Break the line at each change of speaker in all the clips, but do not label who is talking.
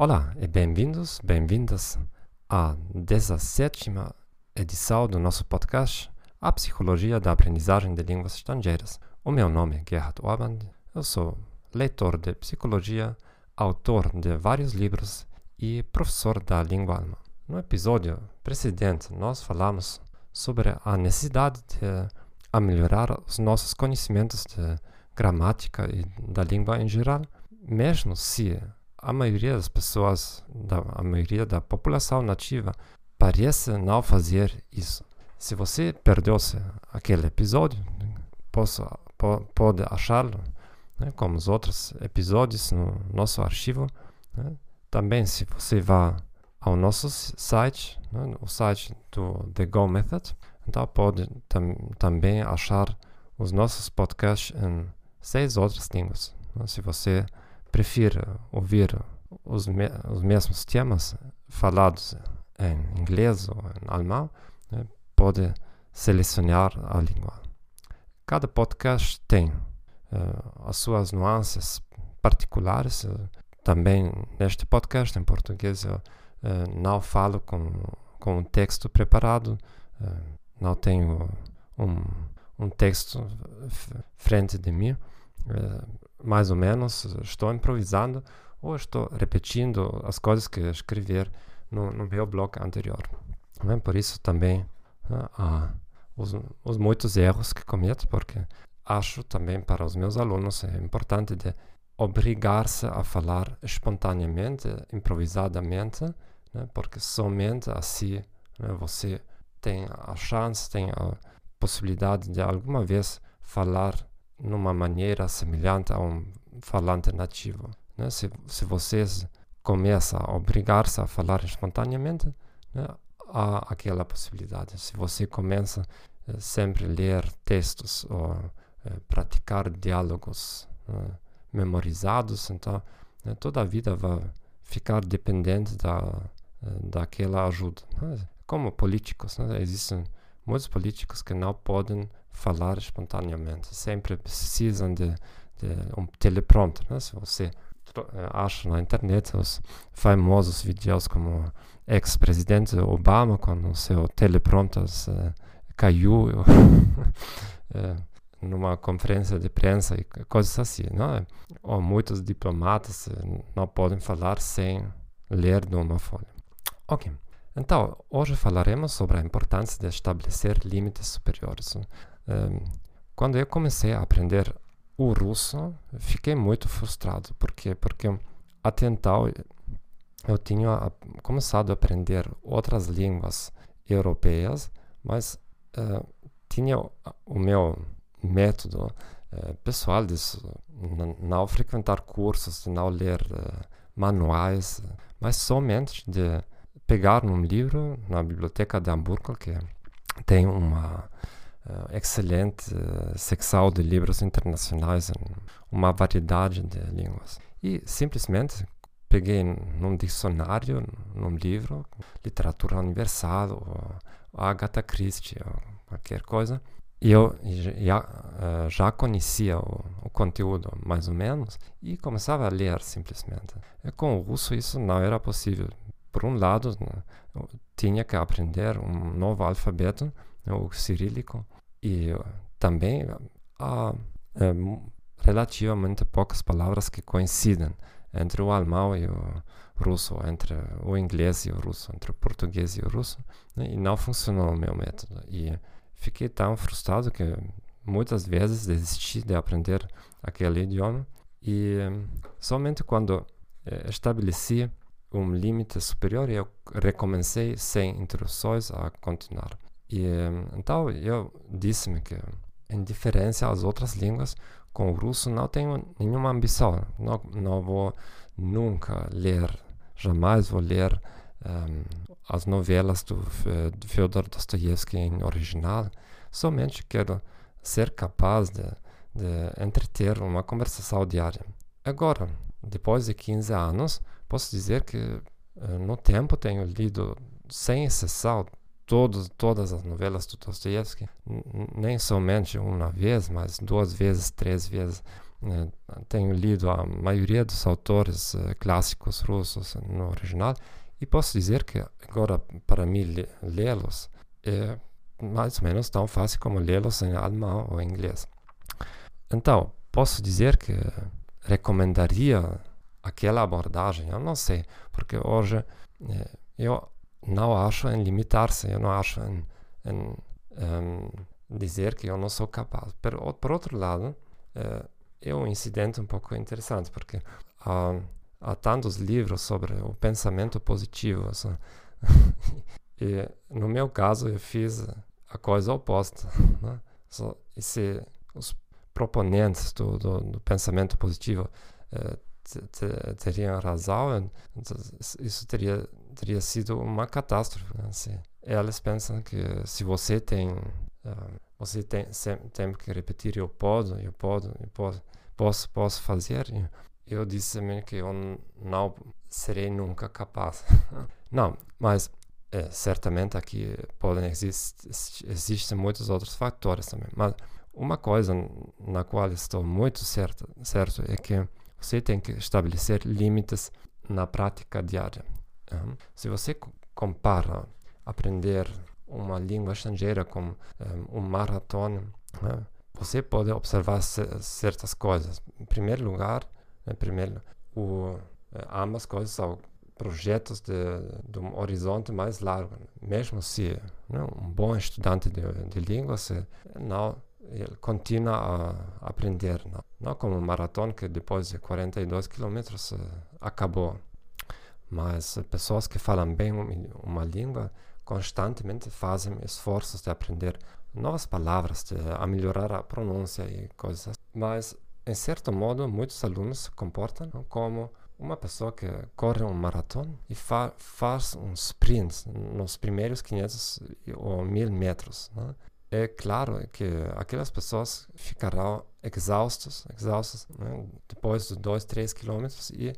Olá e bem-vindos, bem-vindas à 17 edição do nosso podcast A Psicologia da Aprendizagem de Línguas Estrangeiras. O meu nome é Gerhard Orban, eu sou leitor de psicologia, autor de vários livros e professor da língua alemã. No episódio precedente, nós falamos sobre a necessidade de melhorar os nossos conhecimentos de gramática e da língua em geral, mesmo se a maioria das pessoas, da, a maioria da população nativa, parece não fazer isso. Se você perdeu-se aquele episódio, posso, po, pode achá-lo, né, como os outros episódios no nosso arquivo. Né. Também, se você vá ao nosso site, né, o site do The Go Method, então pode tam, também achar os nossos podcasts em seis outras línguas. Né. Se você prefere ouvir os, me os mesmos temas falados em inglês ou em alemão, né, pode selecionar a língua. Cada podcast tem uh, as suas nuances particulares. Uh, também neste podcast em português eu uh, não falo com, com um texto preparado, não tenho um, um texto frente de mim mais ou menos, estou improvisando ou estou repetindo as coisas que escrever no, no meu blog anterior. Né? Por isso também né, há os, os, muitos erros que cometo, porque acho também para os meus alunos é importante de obrigar-se a falar espontaneamente, improvisadamente, né? porque somente assim né, você tem a chance, tem a possibilidade de alguma vez falar numa maneira semelhante a um falante nativo. Né? Se, se vocês começam a obrigar-se a falar espontaneamente, né? há aquela possibilidade. Se você começa eh, sempre a ler textos ou eh, praticar diálogos né? memorizados, então né? toda a vida vai ficar dependente da, eh, daquela ajuda. Né? Como políticos, né? existem muitos políticos que não podem falar espontaneamente. Sempre precisam de, de um teleprompter. Né? Se você eh, acha na internet os famosos vídeos como ex-presidente Obama quando o seu teleprompter uh, caiu uh, numa conferência de prensa e coisas assim. Não? Ou muitos diplomatas não podem falar sem ler de uma folha. Ok. Então, hoje falaremos sobre a importância de estabelecer limites superiores. Quando eu comecei a aprender o russo, fiquei muito frustrado. Por quê? Porque até então eu tinha começado a aprender outras línguas europeias, mas uh, tinha o meu método uh, pessoal de não frequentar cursos, de não ler uh, manuais, mas somente de pegar um livro na biblioteca de Hamburgo, que tem uma excelente uh, secção de livros internacionais, uma variedade de línguas. E simplesmente peguei num dicionário, num livro, literatura universal, ou, Agatha Christie, ou qualquer coisa, e eu já, uh, já conhecia o, o, conteúdo mais ou menos e começava a ler simplesmente. E com o russo isso não era possível. Por um lado, né, tinha que aprender um novo alfabeto, né, o cirílico, e também há é, relativamente poucas palavras que coincidem entre o alemão e o russo, entre o inglês e o russo, entre o português e o russo, né? e não funcionou o meu método. E fiquei tão frustrado que muitas vezes desisti de aprender aquele idioma e somente quando é, estabeleci um limite superior eu recomecei sem introduções a continuar. E então eu disse-me que, em diferença às outras línguas, com o russo não tenho nenhuma ambição. Não, não vou nunca ler, jamais vou ler um, as novelas do, do Fyodor Dostoevsky em original. Somente quero ser capaz de, de entreter uma conversação diária. Agora, depois de 15 anos, posso dizer que uh, no tempo tenho lido, sem exceção, todos, todas as novelas do Dostoiévski, nem somente uma vez, mas duas vezes, três vezes. né, tenho lido a maioria dos autores uh, clássicos russos no original e posso dizer que agora para mim lê-los é mais ou menos tão fácil como lê-los em alemão ou em inglês. Então, posso dizer que recomendaria aquela abordagem, eu não sei, porque hoje eh, eu não acho em limitar-se, eu não acho em, em um, dizer que eu não sou capaz. Por, por outro lado, eh, é um incidente um pouco interessante, porque há, há tantos livros sobre o pensamento positivo. Assim, e no meu caso, eu fiz a coisa oposta. Né? So, se os proponentes do, do, do pensamento positivo eh, teriam razão, então isso teria, teria sido uma catástrofe. Né? Se elas pensam que se você tem, uh, você tem, tem que repetir eu posso, eu posso, eu posso, posso, posso fazer. Eu disse também que eu não serei nunca capaz. não, mas é, certamente aqui podem existir, existem muitos outros fatores também. Mas uma coisa na qual estou muito certo, certo é que você tem que estabelecer limites na prática diária. Um, se você compara aprender uma língua estrangeira com um, um maratona, né, você pode observar certas coisas. Em primeiro lugar, em primeiro, o, eh, ambas coisas são projetos de, de, um horizonte mais largo. Mesmo se né, um bom estudante de, de línguas não ele continua a aprender, não, não como um maratona que depois de 42 quilômetros acabou. Mas pessoas que falam bem uma língua constantemente fazem esforços de aprender novas palavras, de melhorar a pronúncia e coisas. Mas, em certo modo, muitos alunos se comportam como uma pessoa que corre um maratona e fa faz um sprint nos primeiros 500 ou 1000 metros. Né? é claro que aquelas pessoas ficarão exaustas, exaustas né, depois de dois, três quilômetros e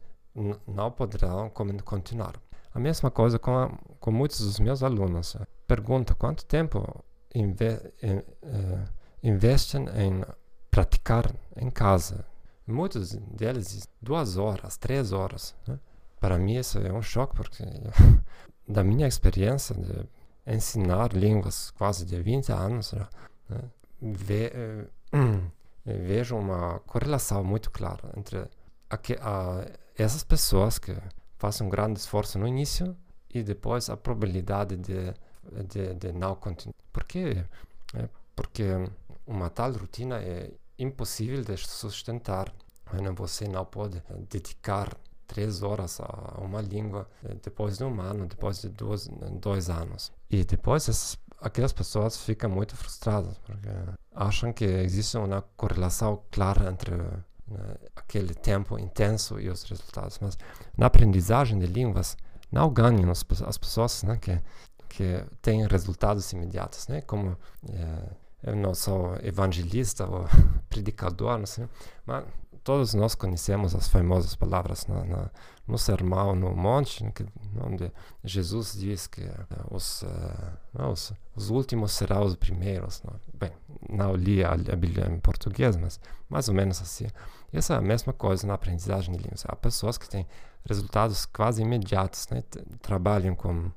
não poderão continuar. A mesma coisa com, a, com muitos dos meus alunos. Pergunto quanto tempo inve, in, uh, investem em praticar em casa. Muitos deles duas horas, três horas. Né? Para mim isso é um choque porque da minha experiência de ensinar línguas quase de 20 anos, né? Ve, eh, vejo uma correlação muito clara entre a, a, essas pessoas que fazem um grande esforço no início e depois a probabilidade de, de, de não continuar. Por quê? É porque uma tal rotina é impossível de sustentar. Você não pode dedicar três horas a uma língua eh, depois de um ano, depois de dois, dois anos. E depois essas, aquelas pessoas ficam muito frustradas porque acham que existe uma correlação clara entre né, aquele tempo intenso e os resultados. Mas na aprendizagem de línguas não ganham as, as pessoas né, que que têm resultados imediatos, né? Como é, eu não sou evangelista ou predicador, não sei, mas todos nós conhecemos as famosas palavras na, na, no Sermão no Monte, que, onde Jesus diz que uh, os, uh, os, os, últimos serão os primeiros. Não? Bem, não li a, a, Bíblia em português, mas mais ou menos assim. Essa é a mesma coisa na aprendizagem de línguas. Há pessoas que têm resultados quase imediatos, né? trabalham com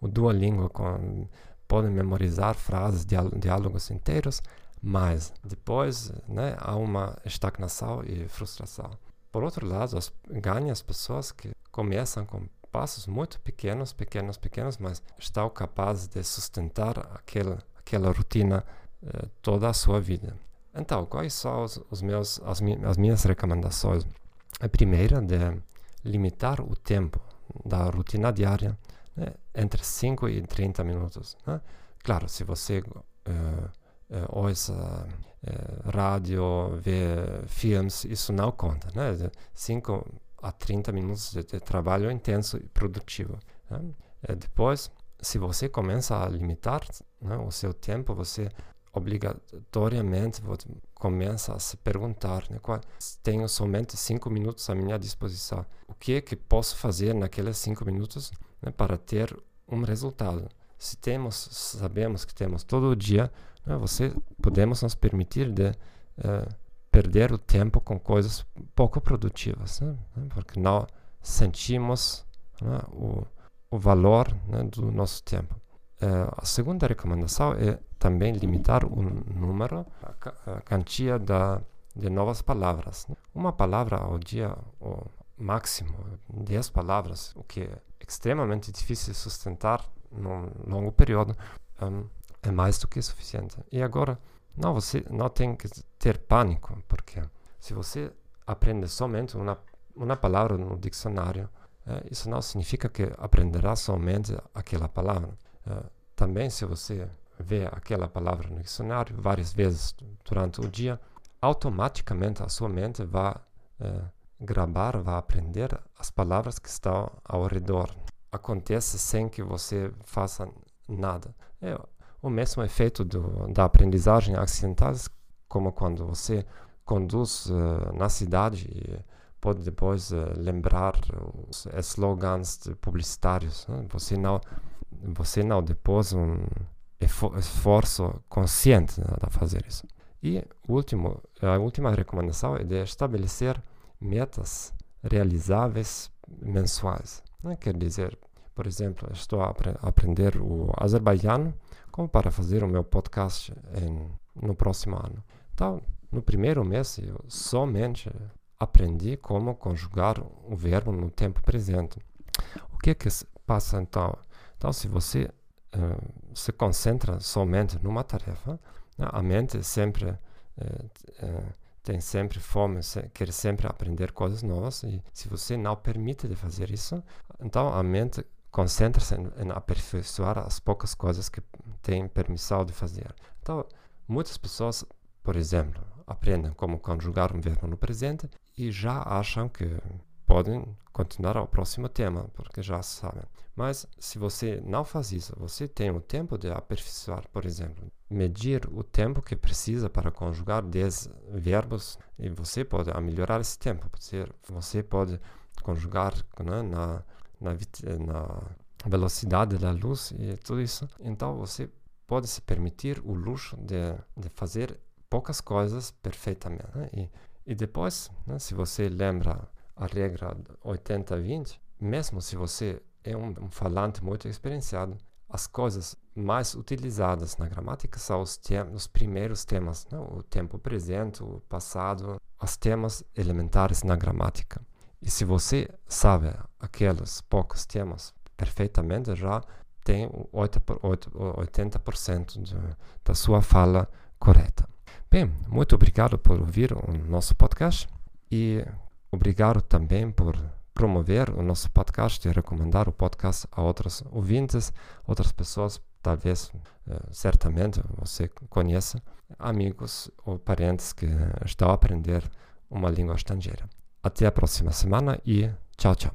o Duolingo, com, podem memorizar frases, diálogos inteiros, mas depois né, há uma estagnação e frustração. Por outro lado, as, ganha as pessoas que começam com passos muito pequenos, pequenos, pequenos, mas estão capazes de sustentar aquela, aquela rotina eh, toda a sua vida. Então, quais são os, os meus, as, as minhas recomendações? A primeira de limitar o tempo da rotina diária né, entre 5 e 30 minutos. Né? Claro, se você uh, uh, ouça uh, rádio, vê filmes, isso não conta, né? 5 a 30 minutos de, de, trabalho intenso e produtivo. Né? Uh, depois, se você começa a limitar né, o seu tempo, você obrigatoriamente começa a se perguntar, né, qual, tenho somente cinco minutos à minha disposição, o que é que posso fazer naqueles cinco minutos né, para ter um resultado? Se temos, sabemos que temos todo o dia né, você podemos nos permitir de uh, perder o tempo com coisas pouco produtivas, né? porque não sentimos né, o, o valor né, do nosso tempo. Uh, a segunda recomendação é também limitar o número, a, a quantia da, de novas palavras. Né? Uma palavra ao dia, o máximo 10 palavras, o que é extremamente difícil sustentar num longo período, um, é mais do que suficiente. E agora, não, você não tem que ter pânico, porque se você aprende somente uma, uma palavra no dicionário, é, isso não significa que aprenderá somente aquela palavra. É, também, se você vê aquela palavra no dicionário várias vezes durante o dia, automaticamente a sua mente vai é, gravar, vai aprender as palavras que estão ao redor. Acontece sem que você faça nada. É o mesmo efeito do, da aprendizagem acidental, como quando você conduz uh, na cidade e pode depois uh, lembrar os slogans publicitários. Né? Você não você não depois um esforço consciente né, de fazer isso. E último, a última recomendação é de estabelecer metas realizáveis mensuais. Né? Quer dizer, por exemplo, estou a aprender o azerbaijano como para fazer o meu podcast em, no próximo ano. Então, no primeiro mês, eu somente aprendi como conjugar o verbo no tempo presente. O que é que passa então? Então, se você uh, se concentra somente numa tarefa, né, a mente sempre uh, tem sempre fome, se, quer sempre aprender coisas novas e se você não permite de fazer isso, então a mente concentra-se em, em, aperfeiçoar as poucas coisas que tem permissão de fazer. Então, muitas pessoas, por exemplo, aprendem como conjugar um verbo no presente e já acham que podem continuar ao próximo tema, porque já sabem. Mas se você não faz isso, você tem o tempo de aperfeiçoar, por exemplo, medir o tempo que precisa para conjugar 10 verbos e você pode melhorar esse tempo. Você pode conjugar né, na, na, na velocidade da luz e tudo isso. Então você pode se permitir o luxo de, de fazer poucas coisas perfeitamente. Né? E, e depois, né, se você lembra a regra 80-20, mesmo se você é um, um, falante muito experienciado, as coisas mais utilizadas na gramática são os, os primeiros temas, né? o tempo presente, o passado, os temas elementares na gramática. E se você sabe aqueles poucos temas perfeitamente, já tem 80% de, da sua fala correta. Bem, muito obrigado por ouvir o nosso podcast e Obrigado também por promover o nosso podcast e recomendar o podcast a outros ouvintes, outras pessoas, talvez, eh, certamente você conheça, amigos ou parentes que estão a aprender uma língua estrangeira. Até a próxima semana e tchau, tchau.